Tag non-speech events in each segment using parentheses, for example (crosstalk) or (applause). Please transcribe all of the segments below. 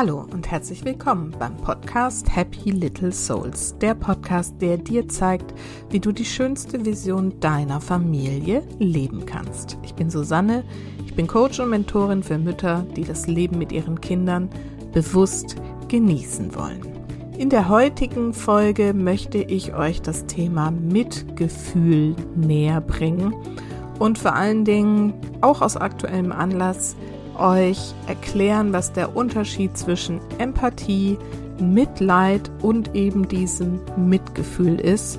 Hallo und herzlich willkommen beim Podcast Happy Little Souls, der Podcast, der dir zeigt, wie du die schönste Vision deiner Familie leben kannst. Ich bin Susanne, ich bin Coach und Mentorin für Mütter, die das Leben mit ihren Kindern bewusst genießen wollen. In der heutigen Folge möchte ich euch das Thema Mitgefühl näher bringen und vor allen Dingen auch aus aktuellem Anlass euch erklären, was der Unterschied zwischen Empathie, Mitleid und eben diesem Mitgefühl ist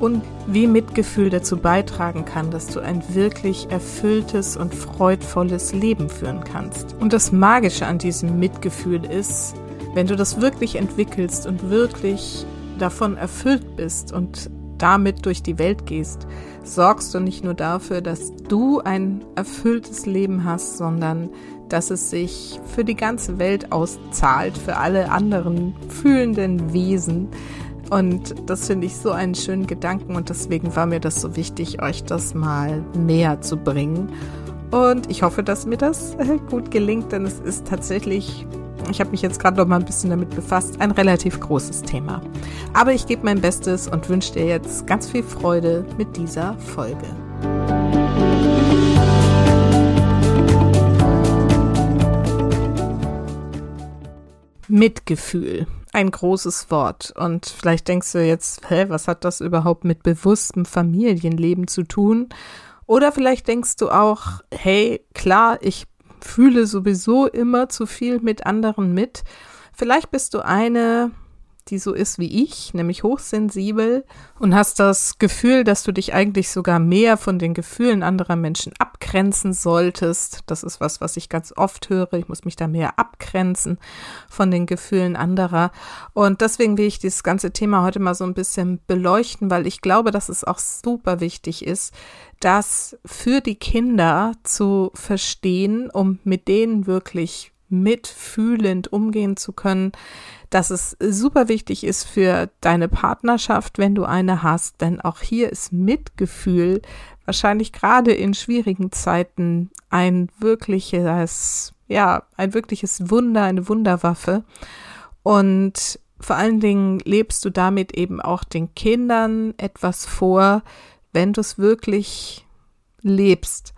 und wie Mitgefühl dazu beitragen kann, dass du ein wirklich erfülltes und freudvolles Leben führen kannst. Und das Magische an diesem Mitgefühl ist, wenn du das wirklich entwickelst und wirklich davon erfüllt bist und damit durch die Welt gehst, sorgst du nicht nur dafür, dass du ein erfülltes Leben hast, sondern dass es sich für die ganze Welt auszahlt, für alle anderen fühlenden Wesen. Und das finde ich so einen schönen Gedanken und deswegen war mir das so wichtig, euch das mal näher zu bringen. Und ich hoffe, dass mir das (laughs) gut gelingt, denn es ist tatsächlich, ich habe mich jetzt gerade noch mal ein bisschen damit befasst, ein relativ großes Thema. Aber ich gebe mein Bestes und wünsche dir jetzt ganz viel Freude mit dieser Folge. Mitgefühl. Ein großes Wort. Und vielleicht denkst du jetzt, hä, was hat das überhaupt mit bewusstem Familienleben zu tun? Oder vielleicht denkst du auch, hey, klar, ich fühle sowieso immer zu viel mit anderen mit. Vielleicht bist du eine, die so ist wie ich, nämlich hochsensibel und hast das Gefühl, dass du dich eigentlich sogar mehr von den Gefühlen anderer Menschen abgrenzen solltest. Das ist was, was ich ganz oft höre. Ich muss mich da mehr abgrenzen von den Gefühlen anderer. Und deswegen will ich dieses ganze Thema heute mal so ein bisschen beleuchten, weil ich glaube, dass es auch super wichtig ist, das für die Kinder zu verstehen, um mit denen wirklich mitfühlend umgehen zu können, dass es super wichtig ist für deine Partnerschaft, wenn du eine hast, denn auch hier ist Mitgefühl wahrscheinlich gerade in schwierigen Zeiten ein wirkliches, ja, ein wirkliches Wunder, eine Wunderwaffe. Und vor allen Dingen lebst du damit eben auch den Kindern etwas vor, wenn du es wirklich lebst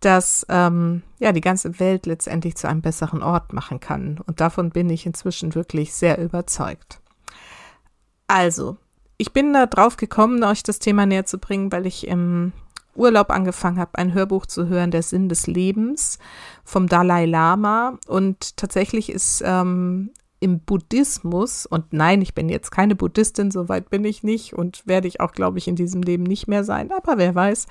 das ähm, ja die ganze Welt letztendlich zu einem besseren Ort machen kann. Und davon bin ich inzwischen wirklich sehr überzeugt. Also, ich bin da drauf gekommen, euch das Thema näher zu bringen, weil ich im Urlaub angefangen habe, ein Hörbuch zu hören, Der Sinn des Lebens vom Dalai Lama. Und tatsächlich ist ähm, im Buddhismus, und nein, ich bin jetzt keine Buddhistin, soweit bin ich nicht und werde ich auch, glaube ich, in diesem Leben nicht mehr sein, aber wer weiß,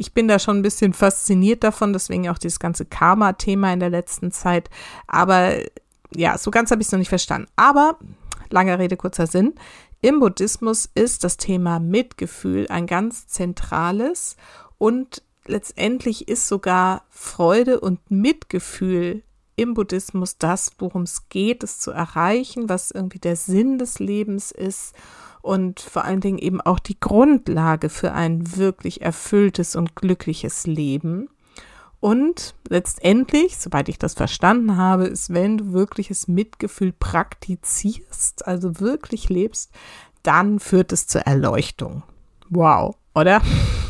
ich bin da schon ein bisschen fasziniert davon, deswegen auch dieses ganze Karma-Thema in der letzten Zeit. Aber ja, so ganz habe ich es noch nicht verstanden. Aber, lange Rede, kurzer Sinn. Im Buddhismus ist das Thema Mitgefühl ein ganz zentrales und letztendlich ist sogar Freude und Mitgefühl im Buddhismus das, worum es geht, es zu erreichen, was irgendwie der Sinn des Lebens ist und vor allen Dingen eben auch die Grundlage für ein wirklich erfülltes und glückliches Leben. Und letztendlich, soweit ich das verstanden habe, ist, wenn du wirkliches Mitgefühl praktizierst, also wirklich lebst, dann führt es zur Erleuchtung. Wow, oder?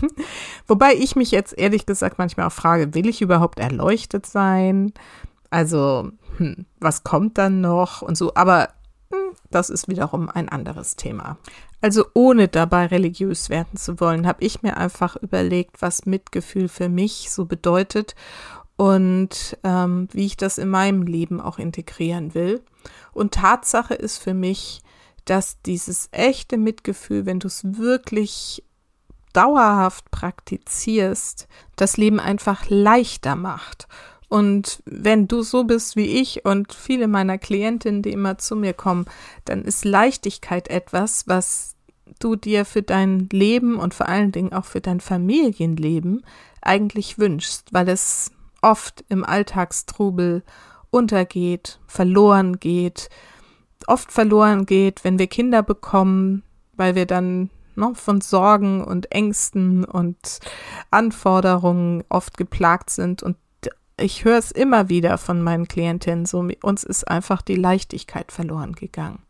(laughs) Wobei ich mich jetzt ehrlich gesagt manchmal auch frage, will ich überhaupt erleuchtet sein? Also, hm, was kommt dann noch und so? Aber das ist wiederum ein anderes Thema. Also ohne dabei religiös werden zu wollen, habe ich mir einfach überlegt, was Mitgefühl für mich so bedeutet und ähm, wie ich das in meinem Leben auch integrieren will. Und Tatsache ist für mich, dass dieses echte Mitgefühl, wenn du es wirklich dauerhaft praktizierst, das Leben einfach leichter macht und wenn du so bist wie ich und viele meiner Klientinnen, die immer zu mir kommen, dann ist Leichtigkeit etwas, was du dir für dein Leben und vor allen Dingen auch für dein Familienleben eigentlich wünschst, weil es oft im Alltagstrubel untergeht, verloren geht, oft verloren geht, wenn wir Kinder bekommen, weil wir dann noch von Sorgen und Ängsten und Anforderungen oft geplagt sind und ich höre es immer wieder von meinen Klientinnen, so uns ist einfach die Leichtigkeit verloren gegangen.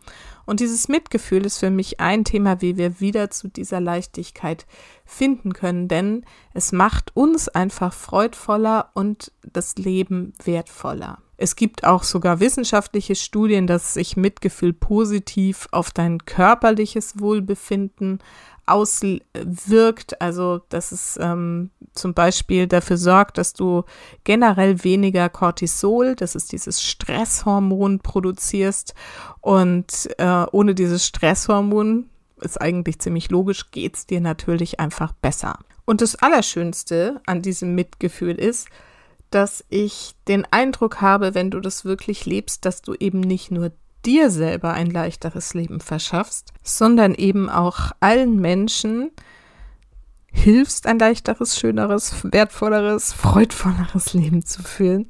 Und dieses Mitgefühl ist für mich ein Thema, wie wir wieder zu dieser Leichtigkeit finden können, denn es macht uns einfach freudvoller und das Leben wertvoller. Es gibt auch sogar wissenschaftliche Studien, dass sich Mitgefühl positiv auf dein körperliches Wohlbefinden auswirkt. Also, dass es ähm, zum Beispiel dafür sorgt, dass du generell weniger Cortisol, das ist dieses Stresshormon, produzierst. Und äh, ohne dieses Stresshormon, ist eigentlich ziemlich logisch, geht es dir natürlich einfach besser. Und das Allerschönste an diesem Mitgefühl ist, dass ich den Eindruck habe, wenn du das wirklich lebst, dass du eben nicht nur dir selber ein leichteres Leben verschaffst, sondern eben auch allen Menschen hilfst, ein leichteres, schöneres, wertvolleres, freudvolleres Leben zu führen,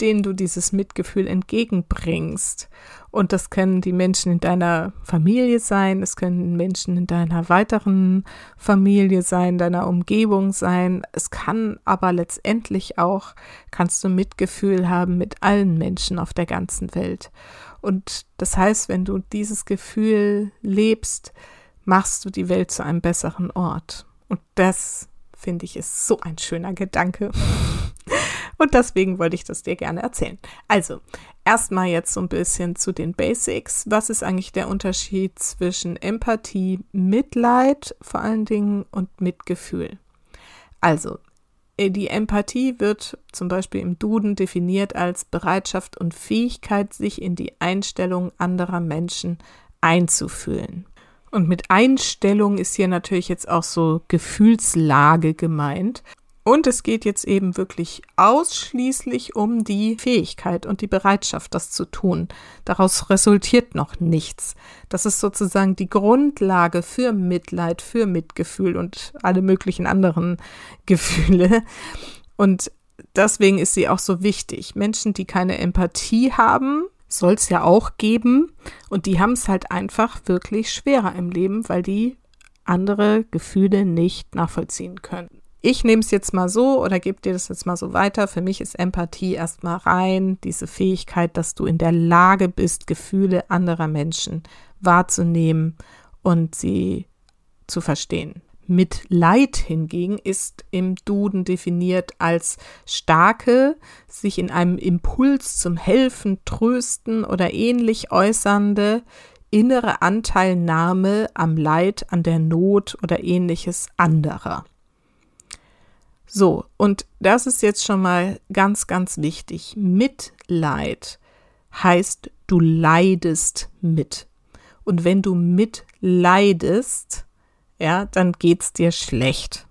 denen du dieses Mitgefühl entgegenbringst. Und das können die Menschen in deiner Familie sein, es können Menschen in deiner weiteren Familie sein, deiner Umgebung sein. Es kann aber letztendlich auch, kannst du Mitgefühl haben mit allen Menschen auf der ganzen Welt. Und das heißt, wenn du dieses Gefühl lebst, machst du die Welt zu einem besseren Ort. Und das finde ich ist so ein schöner Gedanke. (laughs) Und deswegen wollte ich das dir gerne erzählen. Also, erstmal jetzt so ein bisschen zu den Basics. Was ist eigentlich der Unterschied zwischen Empathie, Mitleid vor allen Dingen und Mitgefühl? Also, die Empathie wird zum Beispiel im Duden definiert als Bereitschaft und Fähigkeit, sich in die Einstellung anderer Menschen einzufühlen. Und mit Einstellung ist hier natürlich jetzt auch so Gefühlslage gemeint. Und es geht jetzt eben wirklich ausschließlich um die Fähigkeit und die Bereitschaft, das zu tun. Daraus resultiert noch nichts. Das ist sozusagen die Grundlage für Mitleid, für Mitgefühl und alle möglichen anderen (laughs) Gefühle. Und deswegen ist sie auch so wichtig. Menschen, die keine Empathie haben, soll es ja auch geben. Und die haben es halt einfach wirklich schwerer im Leben, weil die andere Gefühle nicht nachvollziehen können ich nehme es jetzt mal so oder gebe dir das jetzt mal so weiter. Für mich ist Empathie erstmal rein diese Fähigkeit, dass du in der Lage bist, Gefühle anderer Menschen wahrzunehmen und sie zu verstehen. Mitleid hingegen ist im Duden definiert als starke, sich in einem Impuls zum Helfen, Trösten oder ähnlich äußernde innere Anteilnahme am Leid, an der Not oder ähnliches anderer. So, und das ist jetzt schon mal ganz, ganz wichtig. Mitleid heißt, du leidest mit. Und wenn du mitleidest, ja, dann geht's dir schlecht.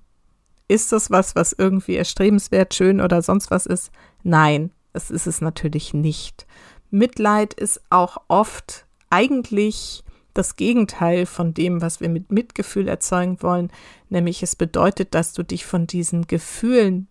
Ist das was, was irgendwie erstrebenswert, schön oder sonst was ist? Nein, das ist es natürlich nicht. Mitleid ist auch oft eigentlich das Gegenteil von dem, was wir mit Mitgefühl erzeugen wollen, nämlich es bedeutet, dass du dich von diesen Gefühlen,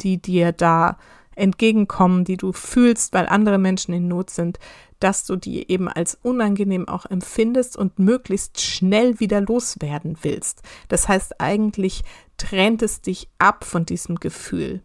die dir da entgegenkommen, die du fühlst, weil andere Menschen in Not sind, dass du die eben als unangenehm auch empfindest und möglichst schnell wieder loswerden willst. Das heißt, eigentlich trennt es dich ab von diesem Gefühl.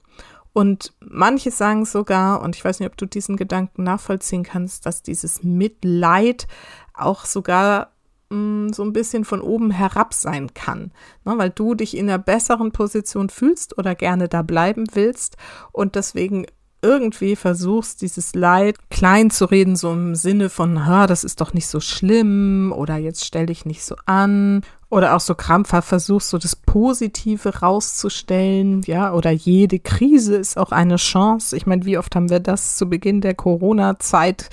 Und manche sagen sogar, und ich weiß nicht, ob du diesen Gedanken nachvollziehen kannst, dass dieses Mitleid auch sogar mh, mm, so ein bisschen von oben herab sein kann, ne, weil du dich in einer besseren Position fühlst oder gerne da bleiben willst und deswegen irgendwie versuchst, dieses Leid klein zu reden, so im Sinne von, das ist doch nicht so schlimm oder jetzt stell dich nicht so an oder auch so krampfhaft versuchst, so das Positive rauszustellen, ja, oder jede Krise ist auch eine Chance. Ich meine, wie oft haben wir das zu Beginn der Corona-Zeit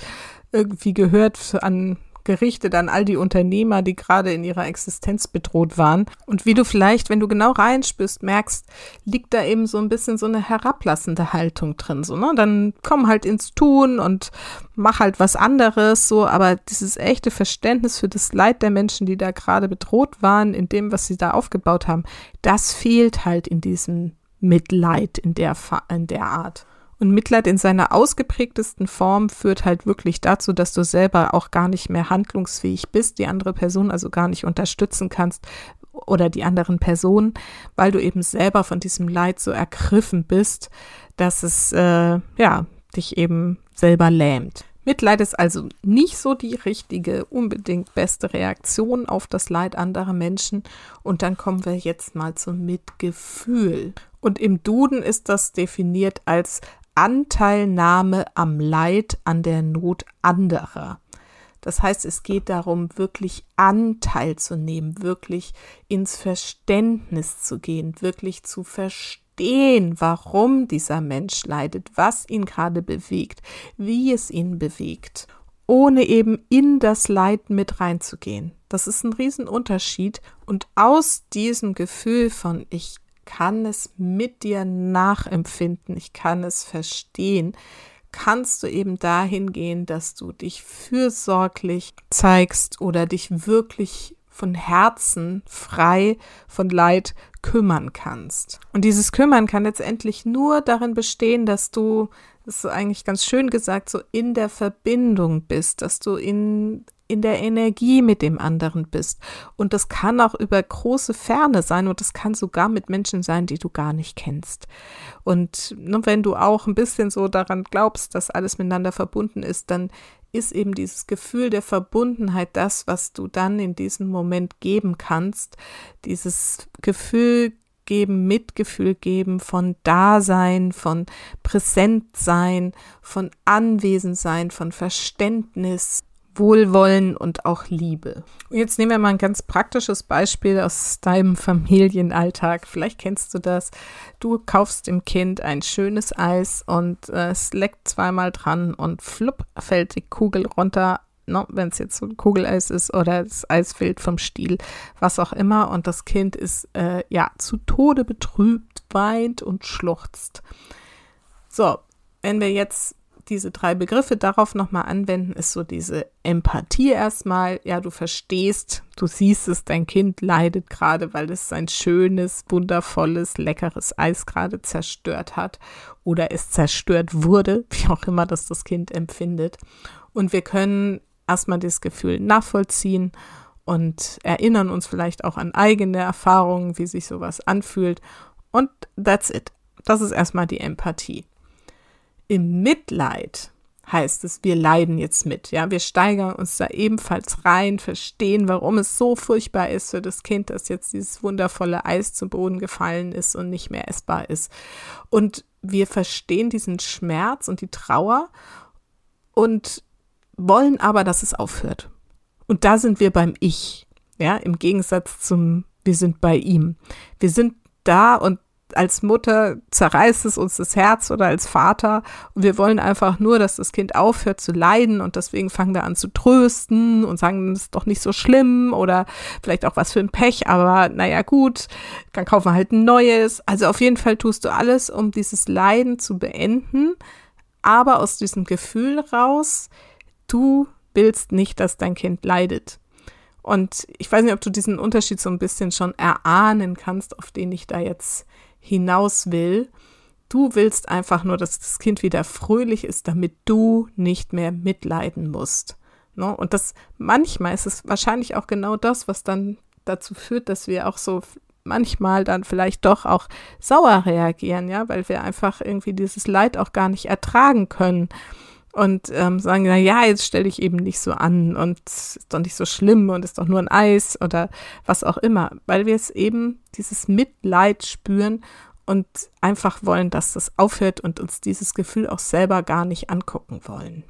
irgendwie gehört an gerichtet an all die Unternehmer, die gerade in ihrer Existenz bedroht waren. Und wie du vielleicht, wenn du genau reinspürst, merkst, liegt da eben so ein bisschen so eine herablassende Haltung drin. So, ne? Dann komm halt ins Tun und mach halt was anderes, so, aber dieses echte Verständnis für das Leid der Menschen, die da gerade bedroht waren, in dem, was sie da aufgebaut haben, das fehlt halt in diesem Mitleid in der, in der Art. Und Mitleid in seiner ausgeprägtesten Form führt halt wirklich dazu, dass du selber auch gar nicht mehr handlungsfähig bist, die andere Person also gar nicht unterstützen kannst oder die anderen Personen, weil du eben selber von diesem Leid so ergriffen bist, dass es äh, ja dich eben selber lähmt. Mitleid ist also nicht so die richtige, unbedingt beste Reaktion auf das Leid anderer Menschen. Und dann kommen wir jetzt mal zum Mitgefühl. Und im Duden ist das definiert als Anteilnahme am Leid, an der Not anderer. Das heißt, es geht darum, wirklich Anteil zu nehmen, wirklich ins Verständnis zu gehen, wirklich zu verstehen, warum dieser Mensch leidet, was ihn gerade bewegt, wie es ihn bewegt, ohne eben in das Leid mit reinzugehen. Das ist ein Riesenunterschied und aus diesem Gefühl von ich kann es mit dir nachempfinden, ich kann es verstehen, kannst du eben dahin gehen, dass du dich fürsorglich zeigst oder dich wirklich von Herzen frei von Leid kümmern kannst. Und dieses Kümmern kann letztendlich nur darin bestehen, dass du, das ist eigentlich ganz schön gesagt, so in der Verbindung bist, dass du in in der Energie mit dem anderen bist. Und das kann auch über große Ferne sein und das kann sogar mit Menschen sein, die du gar nicht kennst. Und ne, wenn du auch ein bisschen so daran glaubst, dass alles miteinander verbunden ist, dann ist eben dieses Gefühl der Verbundenheit das, was du dann in diesem Moment geben kannst. Dieses Gefühl geben, Mitgefühl geben, von Dasein, von Präsentsein, von Anwesensein, von Verständnis, Wohlwollen und auch Liebe. Und jetzt nehmen wir mal ein ganz praktisches Beispiel aus deinem Familienalltag. Vielleicht kennst du das. Du kaufst dem Kind ein schönes Eis und äh, es leckt zweimal dran und flupp fällt die Kugel runter. No, Wenn es jetzt so ein Kugeleis ist oder das Eis fällt vom Stiel, was auch immer. Und das Kind ist äh, ja zu Tode betrübt, weint und schluchzt. So, wenn wir jetzt diese drei Begriffe darauf nochmal anwenden, ist so diese Empathie erstmal. Ja, du verstehst, du siehst es, dein Kind leidet gerade, weil es sein schönes, wundervolles, leckeres Eis gerade zerstört hat oder es zerstört wurde, (laughs) wie auch immer das das Kind empfindet. Und wir können erstmal das Gefühl nachvollziehen und erinnern uns vielleicht auch an eigene Erfahrungen, wie sich sowas anfühlt. Und that's it. Das ist erstmal die Empathie. Im Mitleid heißt es, wir leiden jetzt mit. Ja, wir steigern uns da ebenfalls rein, verstehen, warum es so furchtbar ist für das Kind, dass jetzt dieses wundervolle Eis zu Boden gefallen ist und nicht mehr essbar ist. Und wir verstehen diesen Schmerz und die Trauer und wollen aber, dass es aufhört. Und da sind wir beim Ich. Ja, im Gegensatz zum, wir sind bei ihm. Wir sind da und als Mutter zerreißt es uns das Herz oder als Vater und wir wollen einfach nur, dass das Kind aufhört zu leiden und deswegen fangen wir an zu trösten und sagen, das ist doch nicht so schlimm oder vielleicht auch was für ein Pech, aber naja gut, dann kaufen wir halt ein neues. Also auf jeden Fall tust du alles, um dieses Leiden zu beenden, aber aus diesem Gefühl raus, du willst nicht, dass dein Kind leidet. Und ich weiß nicht, ob du diesen Unterschied so ein bisschen schon erahnen kannst, auf den ich da jetzt hinaus will. Du willst einfach nur, dass das Kind wieder fröhlich ist, damit du nicht mehr mitleiden musst. Ne? Und das manchmal ist es wahrscheinlich auch genau das, was dann dazu führt, dass wir auch so manchmal dann vielleicht doch auch sauer reagieren, ja, weil wir einfach irgendwie dieses Leid auch gar nicht ertragen können und ähm, sagen, na ja, jetzt stelle ich eben nicht so an und ist doch nicht so schlimm und ist doch nur ein Eis oder was auch immer, weil wir es eben dieses Mitleid spüren und einfach wollen, dass das aufhört und uns dieses Gefühl auch selber gar nicht angucken wollen.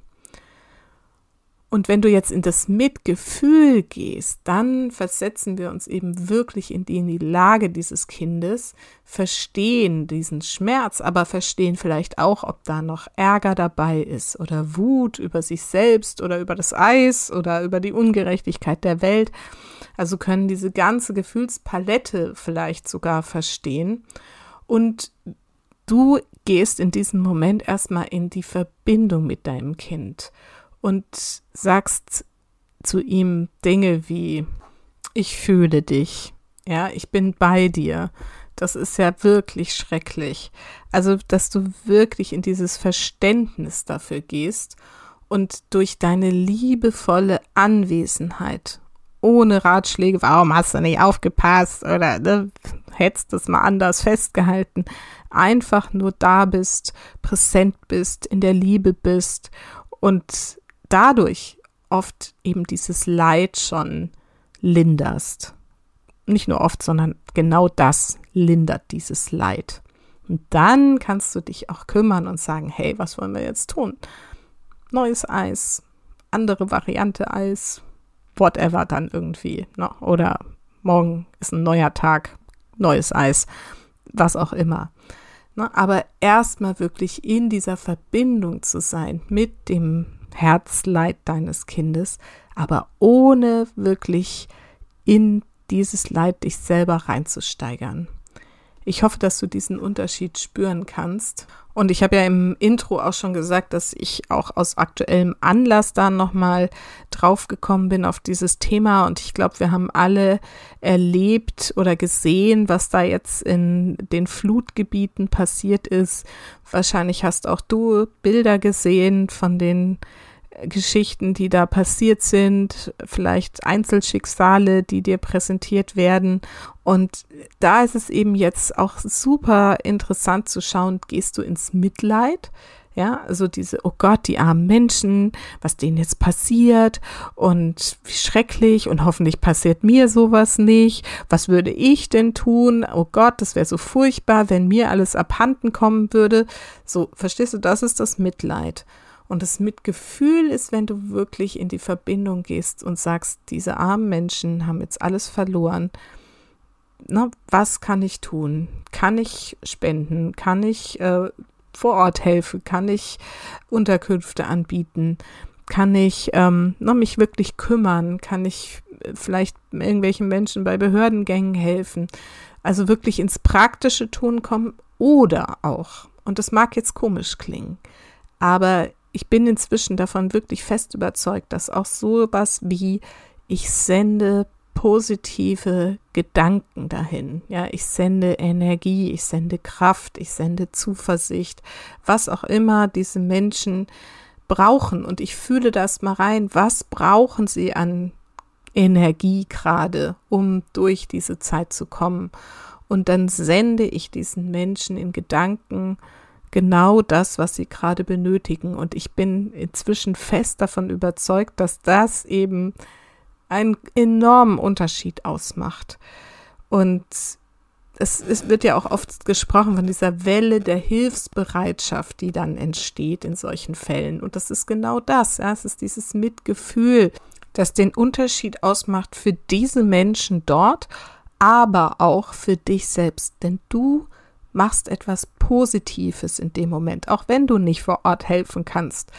Und wenn du jetzt in das Mitgefühl gehst, dann versetzen wir uns eben wirklich in die, in die Lage dieses Kindes, verstehen diesen Schmerz, aber verstehen vielleicht auch, ob da noch Ärger dabei ist oder Wut über sich selbst oder über das Eis oder über die Ungerechtigkeit der Welt. Also können diese ganze Gefühlspalette vielleicht sogar verstehen. Und du gehst in diesem Moment erstmal in die Verbindung mit deinem Kind und sagst zu ihm Dinge wie, ich fühle dich, ja, ich bin bei dir. Das ist ja wirklich schrecklich. Also, dass du wirklich in dieses Verständnis dafür gehst und durch deine liebevolle Anwesenheit ohne Ratschläge, warum hast du nicht aufgepasst oder ne, hättest es mal anders festgehalten, einfach nur da bist, präsent bist, in der Liebe bist und dadurch oft eben dieses Leid schon linderst. Nicht nur oft, sondern genau das lindert dieses Leid. Und dann kannst du dich auch kümmern und sagen, hey, was wollen wir jetzt tun? Neues Eis, andere Variante Eis, whatever dann irgendwie. Ne? Oder morgen ist ein neuer Tag, neues Eis, was auch immer. Ne? Aber erstmal wirklich in dieser Verbindung zu sein mit dem Herzleid deines Kindes, aber ohne wirklich in dieses Leid dich selber reinzusteigern. Ich hoffe, dass du diesen Unterschied spüren kannst. Und ich habe ja im Intro auch schon gesagt, dass ich auch aus aktuellem Anlass da nochmal draufgekommen bin auf dieses Thema. Und ich glaube, wir haben alle erlebt oder gesehen, was da jetzt in den Flutgebieten passiert ist. Wahrscheinlich hast auch du Bilder gesehen von den Geschichten, die da passiert sind, vielleicht Einzelschicksale, die dir präsentiert werden. Und da ist es eben jetzt auch super interessant zu schauen, gehst du ins Mitleid? Ja, also diese, oh Gott, die armen Menschen, was denen jetzt passiert und wie schrecklich und hoffentlich passiert mir sowas nicht. Was würde ich denn tun? Oh Gott, das wäre so furchtbar, wenn mir alles abhanden kommen würde. So, verstehst du, das ist das Mitleid. Und das Mitgefühl ist, wenn du wirklich in die Verbindung gehst und sagst, diese armen Menschen haben jetzt alles verloren. Na, was kann ich tun? Kann ich spenden? Kann ich äh, vor Ort helfen? Kann ich Unterkünfte anbieten? Kann ich ähm, na, mich wirklich kümmern? Kann ich äh, vielleicht irgendwelchen Menschen bei Behördengängen helfen? Also wirklich ins praktische Tun kommen oder auch, und das mag jetzt komisch klingen, aber ich bin inzwischen davon wirklich fest überzeugt, dass auch sowas wie ich sende positive Gedanken dahin. Ja, ich sende Energie, ich sende Kraft, ich sende Zuversicht, was auch immer diese Menschen brauchen. Und ich fühle das mal rein. Was brauchen sie an Energie gerade, um durch diese Zeit zu kommen? Und dann sende ich diesen Menschen in Gedanken genau das, was sie gerade benötigen. Und ich bin inzwischen fest davon überzeugt, dass das eben einen enormen Unterschied ausmacht. Und es, es, wird ja auch oft gesprochen von dieser Welle der Hilfsbereitschaft, die dann entsteht in solchen Fällen. Und das ist genau das. Ja, es ist dieses Mitgefühl, das den Unterschied ausmacht für diese Menschen dort, aber auch für dich selbst. Denn du machst etwas Positives in dem Moment, auch wenn du nicht vor Ort helfen kannst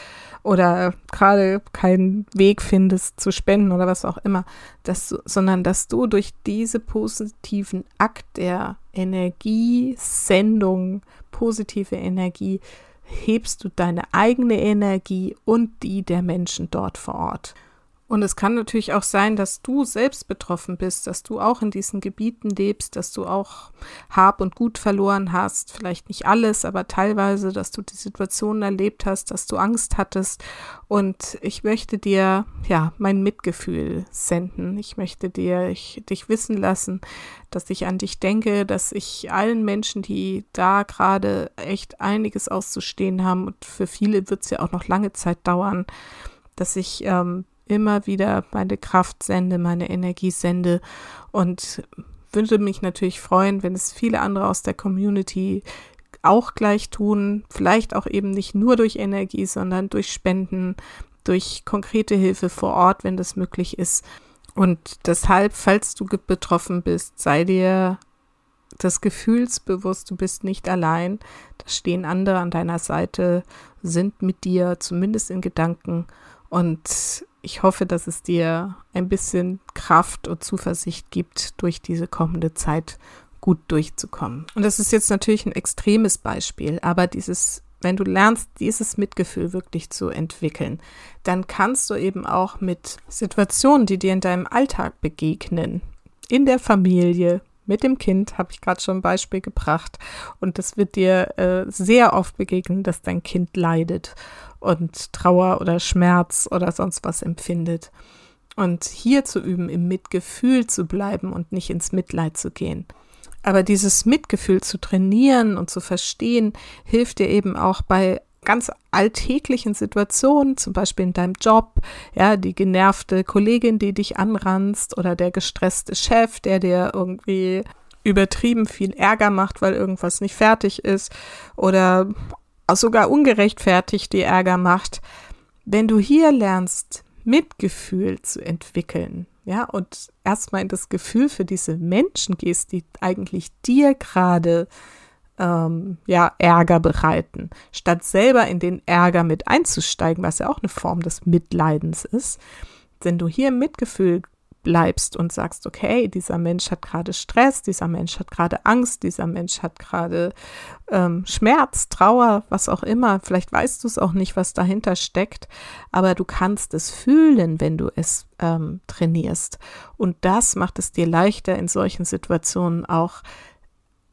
oder gerade keinen Weg findest zu spenden oder was auch immer, dass, sondern dass du durch diese positiven Akt der Energiesendung, positive Energie, hebst du deine eigene Energie und die der Menschen dort vor Ort. Und es kann natürlich auch sein, dass du selbst betroffen bist, dass du auch in diesen Gebieten lebst, dass du auch Hab und Gut verloren hast, vielleicht nicht alles, aber teilweise, dass du die Situation erlebt hast, dass du Angst hattest. Und ich möchte dir, ja, mein Mitgefühl senden. Ich möchte dir, ich, dich wissen lassen, dass ich an dich denke, dass ich allen Menschen, die da gerade echt einiges auszustehen haben, und für viele wird es ja auch noch lange Zeit dauern, dass ich ähm, immer wieder meine Kraft sende, meine Energie sende und würde mich natürlich freuen, wenn es viele andere aus der Community auch gleich tun, vielleicht auch eben nicht nur durch Energie, sondern durch Spenden, durch konkrete Hilfe vor Ort, wenn das möglich ist. Und deshalb, falls du betroffen bist, sei dir des Gefühls bewusst, du bist nicht allein, da stehen andere an deiner Seite, sind mit dir, zumindest in Gedanken. Und ich hoffe, dass es dir ein bisschen Kraft und Zuversicht gibt, durch diese kommende Zeit gut durchzukommen. Und das ist jetzt natürlich ein extremes Beispiel, aber dieses, wenn du lernst, dieses Mitgefühl wirklich zu entwickeln, dann kannst du eben auch mit Situationen, die dir in deinem Alltag begegnen, in der Familie, mit dem Kind, habe ich gerade schon ein Beispiel gebracht. Und das wird dir äh, sehr oft begegnen, dass dein Kind leidet und Trauer oder Schmerz oder sonst was empfindet. Und hier zu üben, im Mitgefühl zu bleiben und nicht ins Mitleid zu gehen. Aber dieses Mitgefühl zu trainieren und zu verstehen, hilft dir eben auch bei ganz alltäglichen Situationen, zum Beispiel in deinem Job, ja, die genervte Kollegin, die dich anranzt oder der gestresste Chef, der dir irgendwie übertrieben viel Ärger macht, weil irgendwas nicht fertig ist oder sogar ungerechtfertigt die Ärger macht. Wenn du hier lernst, Mitgefühl zu entwickeln, ja, und erstmal in das Gefühl für diese Menschen gehst, die eigentlich dir gerade ähm, ja, Ärger bereiten, statt selber in den Ärger mit einzusteigen, was ja auch eine Form des Mitleidens ist. Wenn du hier Mitgefühl bleibst und sagst, okay, dieser Mensch hat gerade Stress, dieser Mensch hat gerade Angst, dieser Mensch hat gerade ähm, Schmerz, Trauer, was auch immer. Vielleicht weißt du es auch nicht, was dahinter steckt, aber du kannst es fühlen, wenn du es ähm, trainierst. Und das macht es dir leichter, in solchen Situationen auch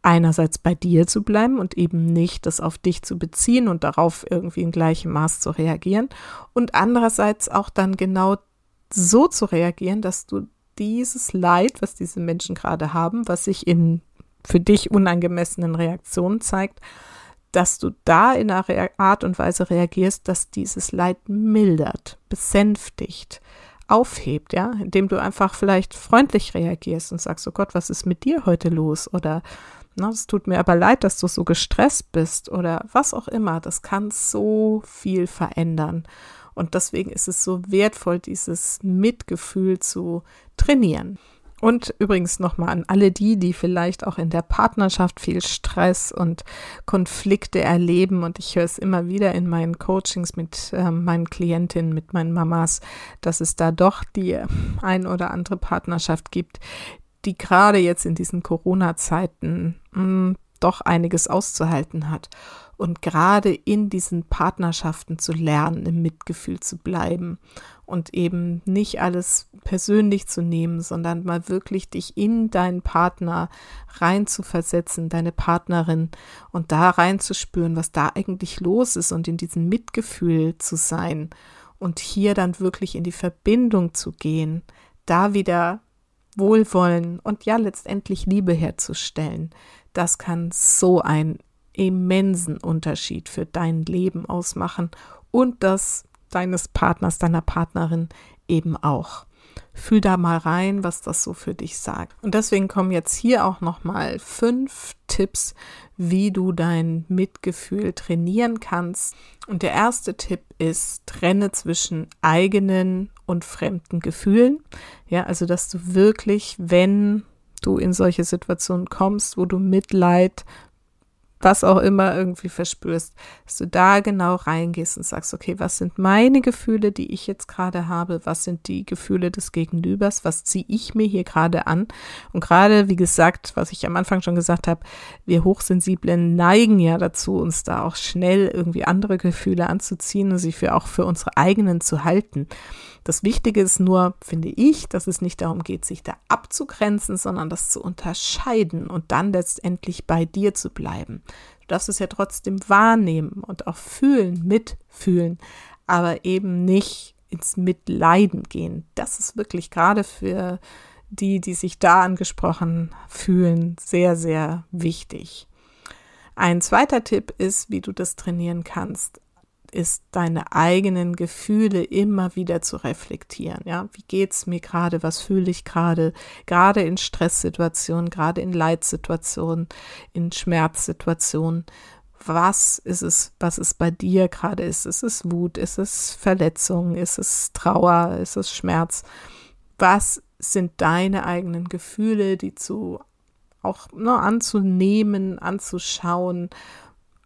einerseits bei dir zu bleiben und eben nicht das auf dich zu beziehen und darauf irgendwie in gleichem Maß zu reagieren und andererseits auch dann genau so zu reagieren, dass du dieses Leid, was diese Menschen gerade haben, was sich in für dich unangemessenen Reaktionen zeigt, dass du da in einer Art und Weise reagierst, dass dieses Leid mildert, besänftigt, aufhebt, ja, indem du einfach vielleicht freundlich reagierst und sagst, oh Gott, was ist mit dir heute los? Oder na, es tut mir aber leid, dass du so gestresst bist oder was auch immer. Das kann so viel verändern. Und deswegen ist es so wertvoll, dieses Mitgefühl zu trainieren. Und übrigens nochmal an alle die, die vielleicht auch in der Partnerschaft viel Stress und Konflikte erleben. Und ich höre es immer wieder in meinen Coachings mit äh, meinen Klientinnen, mit meinen Mamas, dass es da doch die ein oder andere Partnerschaft gibt, die gerade jetzt in diesen Corona-Zeiten mm, doch einiges auszuhalten hat. Und gerade in diesen Partnerschaften zu lernen, im Mitgefühl zu bleiben und eben nicht alles persönlich zu nehmen, sondern mal wirklich dich in deinen Partner rein zu versetzen, deine Partnerin und da reinzuspüren, was da eigentlich los ist und in diesem Mitgefühl zu sein und hier dann wirklich in die Verbindung zu gehen, da wieder Wohlwollen und ja letztendlich Liebe herzustellen. Das kann so ein immensen Unterschied für dein Leben ausmachen und das deines Partners, deiner Partnerin eben auch. Fühl da mal rein, was das so für dich sagt. Und deswegen kommen jetzt hier auch noch mal fünf Tipps, wie du dein Mitgefühl trainieren kannst. Und der erste Tipp ist, trenne zwischen eigenen und fremden Gefühlen. Ja, also dass du wirklich, wenn du in solche Situationen kommst, wo du Mitleid was auch immer irgendwie verspürst, dass du da genau reingehst und sagst, okay, was sind meine Gefühle, die ich jetzt gerade habe? Was sind die Gefühle des Gegenübers? Was ziehe ich mir hier gerade an? Und gerade, wie gesagt, was ich am Anfang schon gesagt habe, wir Hochsensiblen neigen ja dazu, uns da auch schnell irgendwie andere Gefühle anzuziehen und sie für auch für unsere eigenen zu halten. Das Wichtige ist nur, finde ich, dass es nicht darum geht, sich da abzugrenzen, sondern das zu unterscheiden und dann letztendlich bei dir zu bleiben. Du darfst es ja trotzdem wahrnehmen und auch fühlen, mitfühlen, aber eben nicht ins Mitleiden gehen. Das ist wirklich gerade für die, die sich da angesprochen fühlen, sehr, sehr wichtig. Ein zweiter Tipp ist, wie du das trainieren kannst, ist, deine eigenen Gefühle immer wieder zu reflektieren. Ja, wie geht's mir gerade? Was fühle ich gerade? Gerade in Stresssituationen, gerade in Leitsituationen, in Schmerzsituationen. Was ist es, was es bei dir gerade ist? Ist es Wut? Ist es Verletzung? Ist es Trauer? Ist es Schmerz? Was sind deine eigenen Gefühle, die zu auch ne, anzunehmen, anzuschauen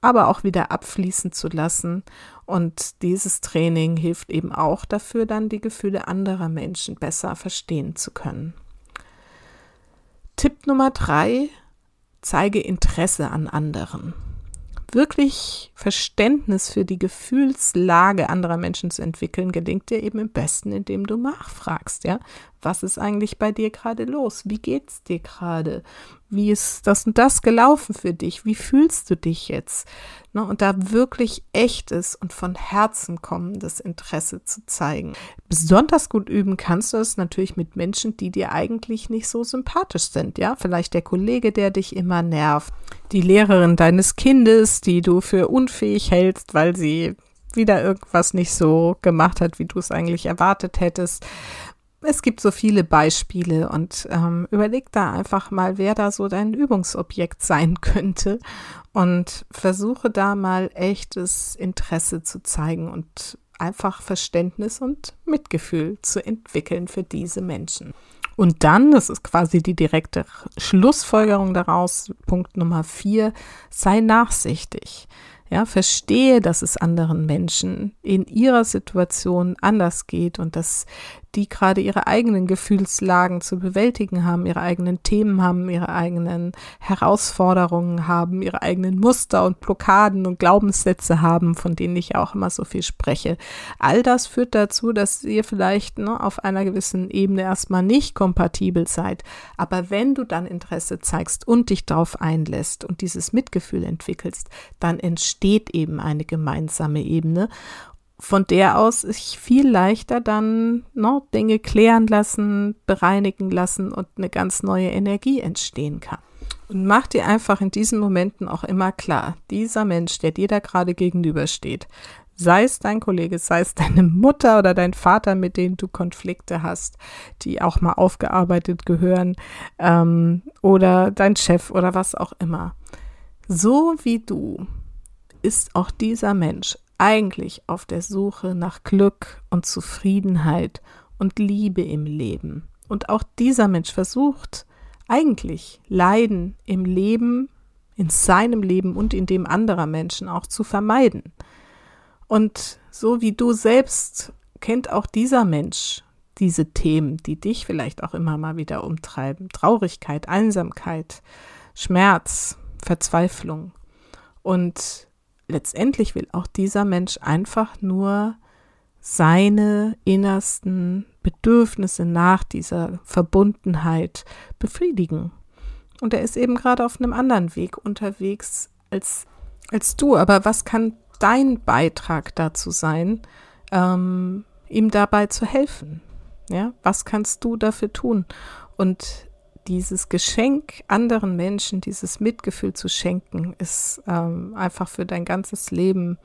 aber auch wieder abfließen zu lassen. Und dieses Training hilft eben auch dafür, dann die Gefühle anderer Menschen besser verstehen zu können. Tipp Nummer drei, zeige Interesse an anderen. Wirklich Verständnis für die Gefühlslage anderer Menschen zu entwickeln, gelingt dir eben im besten, indem du nachfragst, ja. Was ist eigentlich bei dir gerade los? Wie geht's dir gerade? Wie ist das und das gelaufen für dich? Wie fühlst du dich jetzt? Ne, und da wirklich echtes und von Herzen kommendes Interesse zu zeigen. Besonders gut üben kannst du es natürlich mit Menschen, die dir eigentlich nicht so sympathisch sind. Ja, vielleicht der Kollege, der dich immer nervt, die Lehrerin deines Kindes, die du für unfähig hältst, weil sie wieder irgendwas nicht so gemacht hat, wie du es eigentlich erwartet hättest. Es gibt so viele Beispiele und ähm, überleg da einfach mal, wer da so dein Übungsobjekt sein könnte und versuche da mal echtes Interesse zu zeigen und einfach Verständnis und Mitgefühl zu entwickeln für diese Menschen. Und dann, das ist quasi die direkte Schlussfolgerung daraus, Punkt Nummer vier, sei nachsichtig. Ja, verstehe, dass es anderen Menschen in ihrer Situation anders geht und dass die gerade ihre eigenen Gefühlslagen zu bewältigen haben, ihre eigenen Themen haben, ihre eigenen Herausforderungen haben, ihre eigenen Muster und Blockaden und Glaubenssätze haben, von denen ich auch immer so viel spreche. All das führt dazu, dass ihr vielleicht ne, auf einer gewissen Ebene erstmal nicht kompatibel seid. Aber wenn du dann Interesse zeigst und dich darauf einlässt und dieses Mitgefühl entwickelst, dann entsteht eben eine gemeinsame Ebene von der aus sich viel leichter dann ne, Dinge klären lassen, bereinigen lassen und eine ganz neue Energie entstehen kann. Und mach dir einfach in diesen Momenten auch immer klar, dieser Mensch, der dir da gerade gegenübersteht, sei es dein Kollege, sei es deine Mutter oder dein Vater, mit denen du Konflikte hast, die auch mal aufgearbeitet gehören, ähm, oder dein Chef oder was auch immer. So wie du ist auch dieser Mensch eigentlich auf der Suche nach Glück und Zufriedenheit und Liebe im Leben. Und auch dieser Mensch versucht eigentlich Leiden im Leben, in seinem Leben und in dem anderer Menschen auch zu vermeiden. Und so wie du selbst kennt auch dieser Mensch diese Themen, die dich vielleicht auch immer mal wieder umtreiben. Traurigkeit, Einsamkeit, Schmerz, Verzweiflung. Und letztendlich will auch dieser Mensch einfach nur seine innersten Bedürfnisse nach dieser Verbundenheit befriedigen. Und er ist eben gerade auf einem anderen Weg unterwegs als, als du. Aber was kann dein Beitrag dazu sein, ähm, ihm dabei zu helfen? Ja, was kannst du dafür tun? Und dieses Geschenk anderen Menschen, dieses Mitgefühl zu schenken, ist ähm, einfach für dein ganzes Leben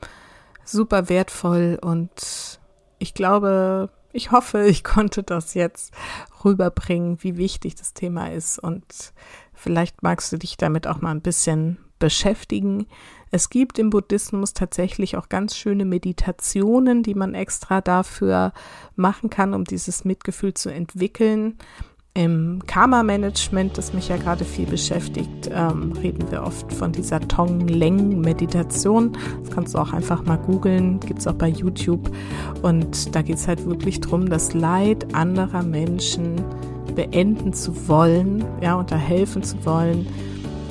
super wertvoll und ich glaube, ich hoffe, ich (laughs) konnte das jetzt rüberbringen, wie wichtig das Thema ist und vielleicht magst du dich damit auch mal ein bisschen beschäftigen. Es gibt im Buddhismus tatsächlich auch ganz schöne Meditationen, die man extra dafür machen kann, um dieses Mitgefühl zu entwickeln. Im Karma-Management, das mich ja gerade viel beschäftigt, ähm, reden wir oft von dieser Tong-Leng-Meditation. Das kannst du auch einfach mal googeln, gibt es auch bei YouTube. Und da geht es halt wirklich darum, das Leid anderer Menschen beenden zu wollen, ja, und da helfen zu wollen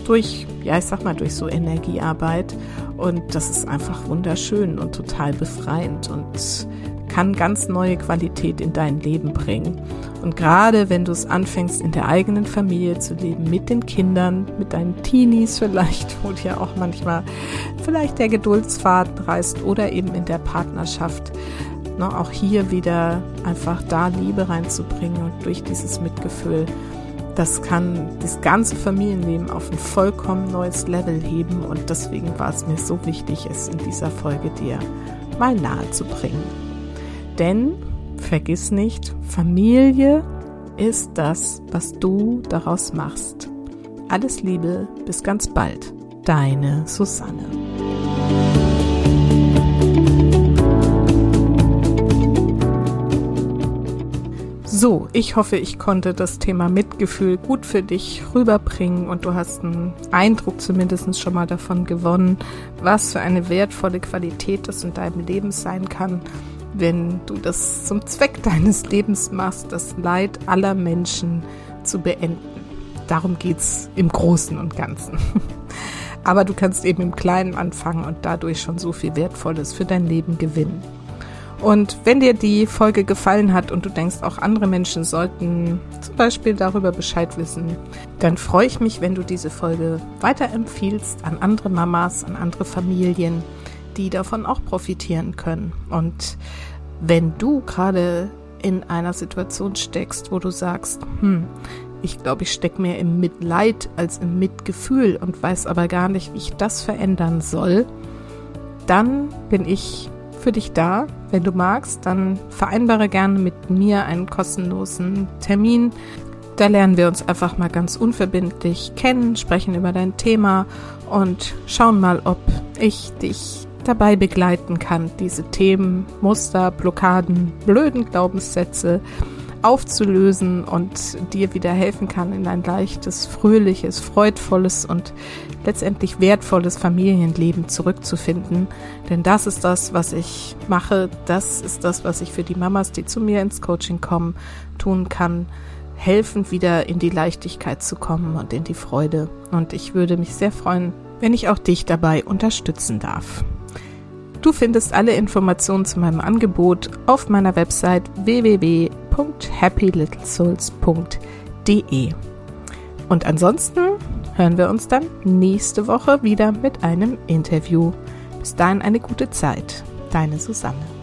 durch, ja, ich sag mal, durch so Energiearbeit. Und das ist einfach wunderschön und total befreiend und kann ganz neue Qualität in dein Leben bringen. Und gerade wenn du es anfängst, in der eigenen Familie zu leben, mit den Kindern, mit deinen Teenies vielleicht, wo dir auch manchmal vielleicht der Geduldsfaden reißt oder eben in der Partnerschaft, ne, auch hier wieder einfach da Liebe reinzubringen und durch dieses Mitgefühl das kann das ganze Familienleben auf ein vollkommen neues Level heben und deswegen war es mir so wichtig, es in dieser Folge dir mal nahe zu bringen. Denn vergiss nicht, Familie ist das, was du daraus machst. Alles Liebe, bis ganz bald. Deine Susanne. So, ich hoffe, ich konnte das Thema Mitgefühl gut für dich rüberbringen und du hast einen Eindruck zumindest schon mal davon gewonnen, was für eine wertvolle Qualität das in deinem Leben sein kann wenn du das zum Zweck deines Lebens machst, das Leid aller Menschen zu beenden. Darum geht es im Großen und Ganzen. (laughs) Aber du kannst eben im Kleinen anfangen und dadurch schon so viel Wertvolles für dein Leben gewinnen. Und wenn dir die Folge gefallen hat und du denkst, auch andere Menschen sollten zum Beispiel darüber Bescheid wissen, dann freue ich mich, wenn du diese Folge weiterempfiehlst an andere Mamas, an andere Familien, die davon auch profitieren können. Und wenn du gerade in einer Situation steckst, wo du sagst, hm, ich glaube, ich stecke mehr im Mitleid als im Mitgefühl und weiß aber gar nicht, wie ich das verändern soll, dann bin ich für dich da. Wenn du magst, dann vereinbare gerne mit mir einen kostenlosen Termin. Da lernen wir uns einfach mal ganz unverbindlich kennen, sprechen über dein Thema und schauen mal, ob ich dich dabei begleiten kann, diese Themen, Muster, Blockaden, blöden Glaubenssätze aufzulösen und dir wieder helfen kann, in ein leichtes, fröhliches, freudvolles und letztendlich wertvolles Familienleben zurückzufinden. Denn das ist das, was ich mache. Das ist das, was ich für die Mamas, die zu mir ins Coaching kommen, tun kann. Helfen, wieder in die Leichtigkeit zu kommen und in die Freude. Und ich würde mich sehr freuen, wenn ich auch dich dabei unterstützen darf. Du findest alle Informationen zu meinem Angebot auf meiner Website www.happylittlesouls.de. Und ansonsten hören wir uns dann nächste Woche wieder mit einem Interview. Bis dahin eine gute Zeit. Deine Susanne.